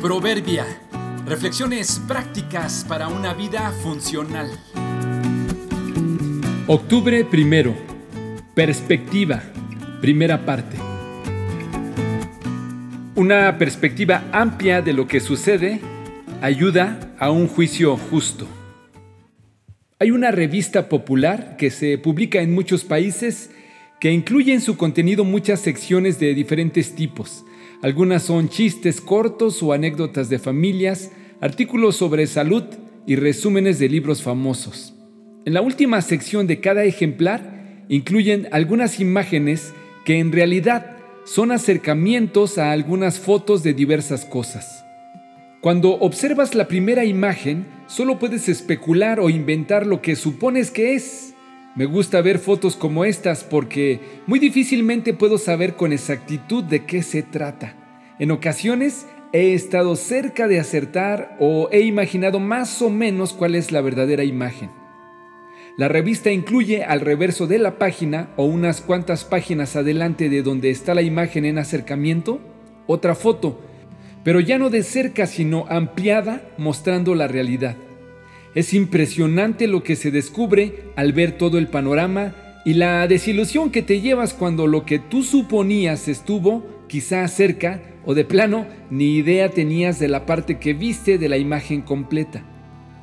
Proverbia. Reflexiones prácticas para una vida funcional. Octubre primero. Perspectiva. Primera parte. Una perspectiva amplia de lo que sucede ayuda a un juicio justo. Hay una revista popular que se publica en muchos países que incluye en su contenido muchas secciones de diferentes tipos algunas son chistes cortos o anécdotas de familias, artículos sobre salud y resúmenes de libros famosos. En la última sección de cada ejemplar incluyen algunas imágenes que en realidad son acercamientos a algunas fotos de diversas cosas. Cuando observas la primera imagen, solo puedes especular o inventar lo que supones que es. Me gusta ver fotos como estas porque muy difícilmente puedo saber con exactitud de qué se trata. En ocasiones he estado cerca de acertar o he imaginado más o menos cuál es la verdadera imagen. La revista incluye al reverso de la página o unas cuantas páginas adelante de donde está la imagen en acercamiento, otra foto, pero ya no de cerca sino ampliada mostrando la realidad. Es impresionante lo que se descubre al ver todo el panorama y la desilusión que te llevas cuando lo que tú suponías estuvo quizá cerca o de plano ni idea tenías de la parte que viste de la imagen completa.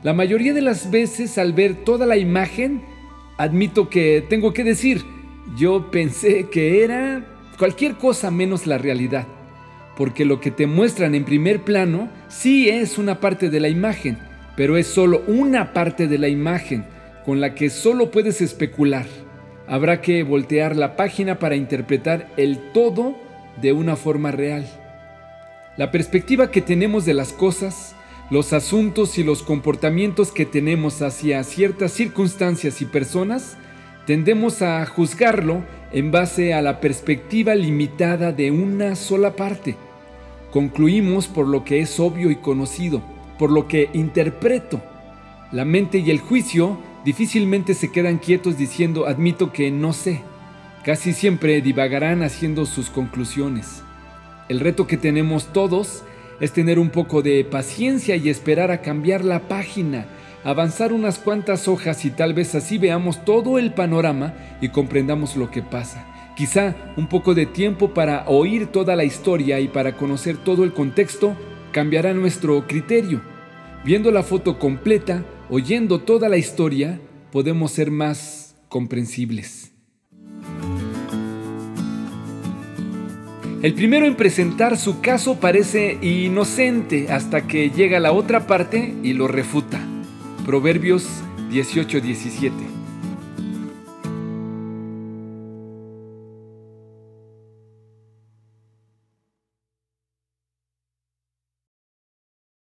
La mayoría de las veces al ver toda la imagen, admito que tengo que decir, yo pensé que era cualquier cosa menos la realidad, porque lo que te muestran en primer plano sí es una parte de la imagen, pero es solo una parte de la imagen con la que solo puedes especular. Habrá que voltear la página para interpretar el todo de una forma real. La perspectiva que tenemos de las cosas, los asuntos y los comportamientos que tenemos hacia ciertas circunstancias y personas, tendemos a juzgarlo en base a la perspectiva limitada de una sola parte. Concluimos por lo que es obvio y conocido por lo que interpreto. La mente y el juicio difícilmente se quedan quietos diciendo admito que no sé. Casi siempre divagarán haciendo sus conclusiones. El reto que tenemos todos es tener un poco de paciencia y esperar a cambiar la página, avanzar unas cuantas hojas y tal vez así veamos todo el panorama y comprendamos lo que pasa. Quizá un poco de tiempo para oír toda la historia y para conocer todo el contexto cambiará nuestro criterio. Viendo la foto completa, oyendo toda la historia, podemos ser más comprensibles. El primero en presentar su caso parece inocente hasta que llega la otra parte y lo refuta. Proverbios 18:17.